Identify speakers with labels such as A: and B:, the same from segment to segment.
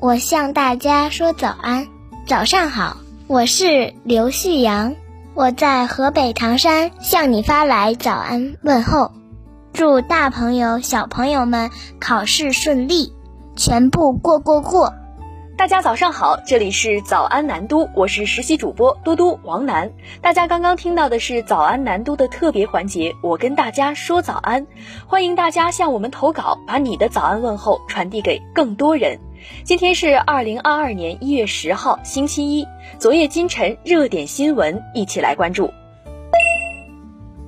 A: 我向大家说早安，早上好，我是刘旭阳，我在河北唐山向你发来早安问候，祝大朋友小朋友们考试顺利，全部过过过。
B: 大家早上好，这里是早安南都，我是实习主播嘟嘟王楠。大家刚刚听到的是早安南都的特别环节，我跟大家说早安，欢迎大家向我们投稿，把你的早安问候传递给更多人。今天是二零二二年一月十号，星期一。昨夜今晨热点新闻，一起来关注。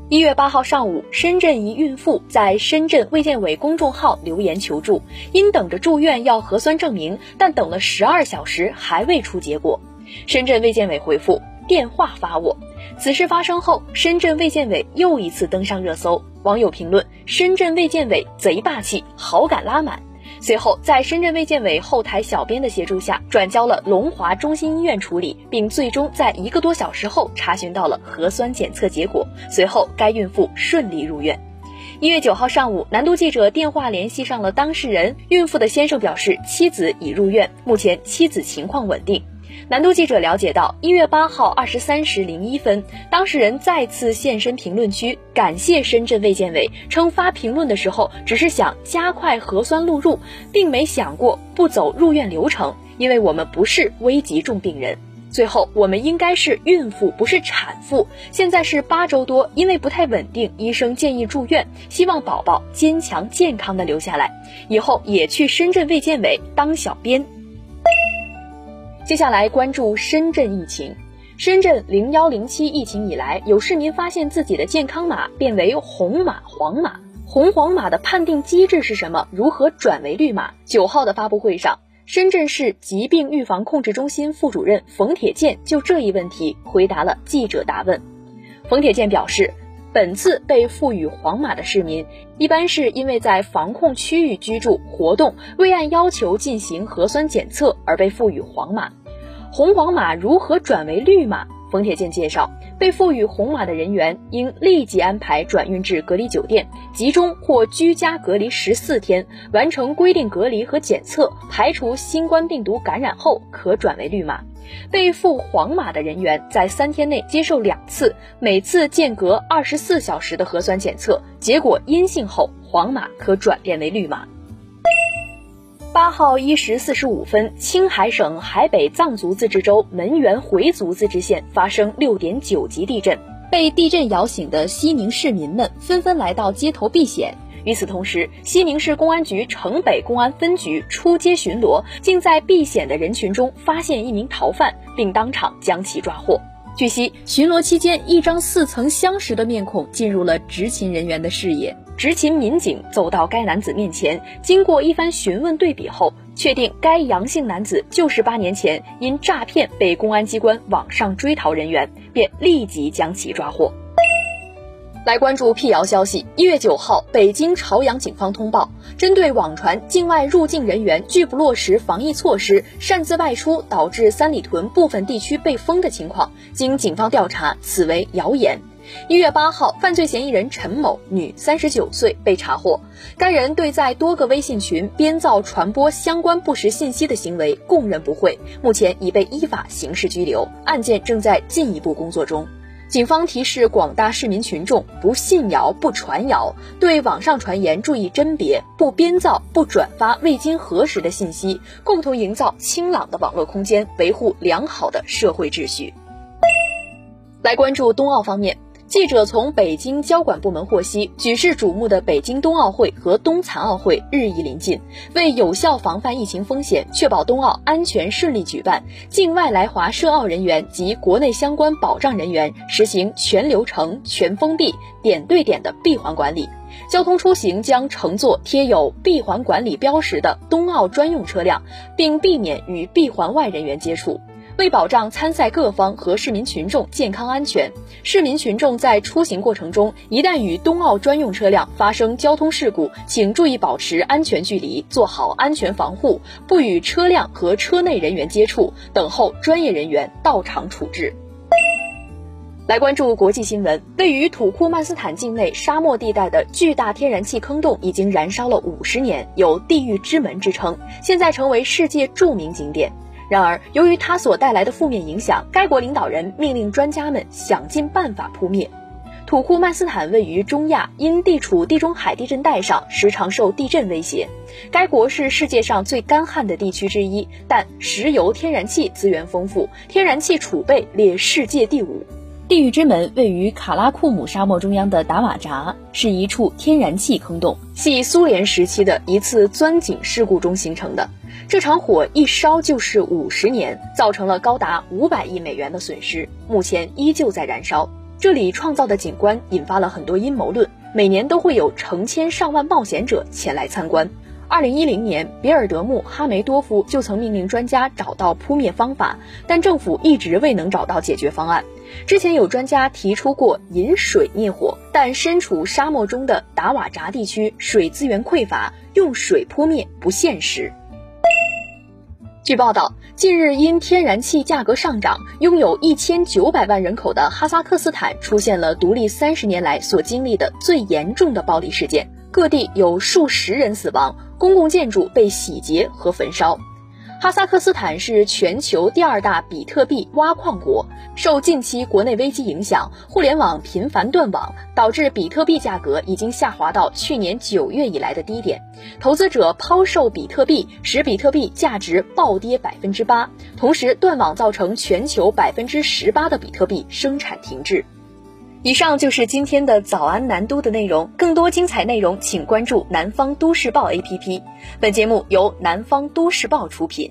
B: 一月八号上午，深圳一孕妇在深圳卫健委公众号留言求助，因等着住院要核酸证明，但等了十二小时还未出结果。深圳卫健委回复：电话发我。此事发生后，深圳卫健委又一次登上热搜，网友评论：深圳卫健委贼霸气，好感拉满。随后，在深圳卫健委后台小编的协助下，转交了龙华中心医院处理，并最终在一个多小时后查询到了核酸检测结果。随后，该孕妇顺利入院。一月九号上午，南都记者电话联系上了当事人，孕妇的先生表示，妻子已入院，目前妻子情况稳定。南都记者了解到，一月八号二十三时零一分，当事人再次现身评论区，感谢深圳卫健委，称发评论的时候只是想加快核酸录入，并没想过不走入院流程，因为我们不是危急重病人。最后，我们应该是孕妇，不是产妇。现在是八周多，因为不太稳定，医生建议住院，希望宝宝坚强健康的留下来，以后也去深圳卫健委当小编。接下来关注深圳疫情。深圳零幺零七疫情以来，有市民发现自己的健康码变为红码、黄码。红黄码的判定机制是什么？如何转为绿码？九号的发布会上，深圳市疾病预防控制中心副主任冯铁健就这一问题回答了记者答问。冯铁健表示。本次被赋予黄码的市民，一般是因为在防控区域居住活动未按要求进行核酸检测而被赋予黄码。红黄码如何转为绿码？冯铁健介绍，被赋予红码的人员应立即安排转运至隔离酒店，集中或居家隔离十四天，完成规定隔离和检测，排除新冠病毒感染后可转为绿码。被赋黄码的人员在三天内接受两次，每次间隔二十四小时的核酸检测，结果阴性后，黄码可转变为绿码。八号一时四十五分，青海省海北藏族自治州门源回族自治县发生六点九级地震，被地震摇醒的西宁市民们纷纷来到街头避险。与此同时，西宁市公安局城北公安分局出街巡逻，竟在避险的人群中发现一名逃犯，并当场将其抓获。据悉，巡逻期间，一张似曾相识的面孔进入了执勤人员的视野。执勤民警走到该男子面前，经过一番询问对比后，确定该杨姓男子就是八年前因诈骗被公安机关网上追逃人员，便立即将其抓获。来关注辟谣消息。一月九号，北京朝阳警方通报，针对网传境外入境人员拒不落实防疫措施，擅自外出，导致三里屯部分地区被封的情况，经警方调查，此为谣言。一月八号，犯罪嫌疑人陈某，女，三十九岁，被查获。该人对在多个微信群编造、传播相关不实信息的行为供认不讳，目前已被依法刑事拘留，案件正在进一步工作中。警方提示广大市民群众不信谣、不传谣，对网上传言注意甄别，不编造、不转发未经核实的信息，共同营造清朗的网络空间，维护良好的社会秩序。来关注冬奥方面。记者从北京交管部门获悉，举世瞩目的北京冬奥会和冬残奥会日益临近，为有效防范疫情风险，确保冬奥安全顺利举办，境外来华涉奥人员及国内相关保障人员实行全流程、全封闭、点对点的闭环管理，交通出行将乘坐贴有闭环管理标识的冬奥专用车辆，并避免与闭环外人员接触。为保障参赛各方和市民群众健康安全，市民群众在出行过程中，一旦与冬奥专用车辆发生交通事故，请注意保持安全距离，做好安全防护，不与车辆和车内人员接触，等候专业人员到场处置。来关注国际新闻，位于土库曼斯坦境内沙漠地带的巨大天然气坑洞已经燃烧了五十年，有“地狱之门”之称，现在成为世界著名景点。然而，由于它所带来的负面影响，该国领导人命令专家们想尽办法扑灭。土库曼斯坦位于中亚，因地处地中海地震带上，时常受地震威胁。该国是世界上最干旱的地区之一，但石油、天然气资源丰富，天然气储备列世界第五。地狱之门位于卡拉库姆沙漠中央的达瓦扎，是一处天然气坑洞，系苏联时期的一次钻井事故中形成的。这场火一烧就是五十年，造成了高达五百亿美元的损失，目前依旧在燃烧。这里创造的景观引发了很多阴谋论，每年都会有成千上万冒险者前来参观。二零一零年，比尔德穆哈梅多夫就曾命令专家找到扑灭方法，但政府一直未能找到解决方案。之前有专家提出过引水灭火，但身处沙漠中的达瓦扎地区水资源匮乏，用水扑灭不现实。据报道，近日因天然气价格上涨，拥有一千九百万人口的哈萨克斯坦出现了独立三十年来所经历的最严重的暴力事件，各地有数十人死亡，公共建筑被洗劫和焚烧。哈萨克斯坦是全球第二大比特币挖矿国，受近期国内危机影响，互联网频繁断网，导致比特币价格已经下滑到去年九月以来的低点。投资者抛售比特币，使比特币价值暴跌百分之八，同时断网造成全球百分之十八的比特币生产停滞。以上就是今天的早安南都的内容，更多精彩内容请关注南方都市报 APP。本节目由南方都市报出品。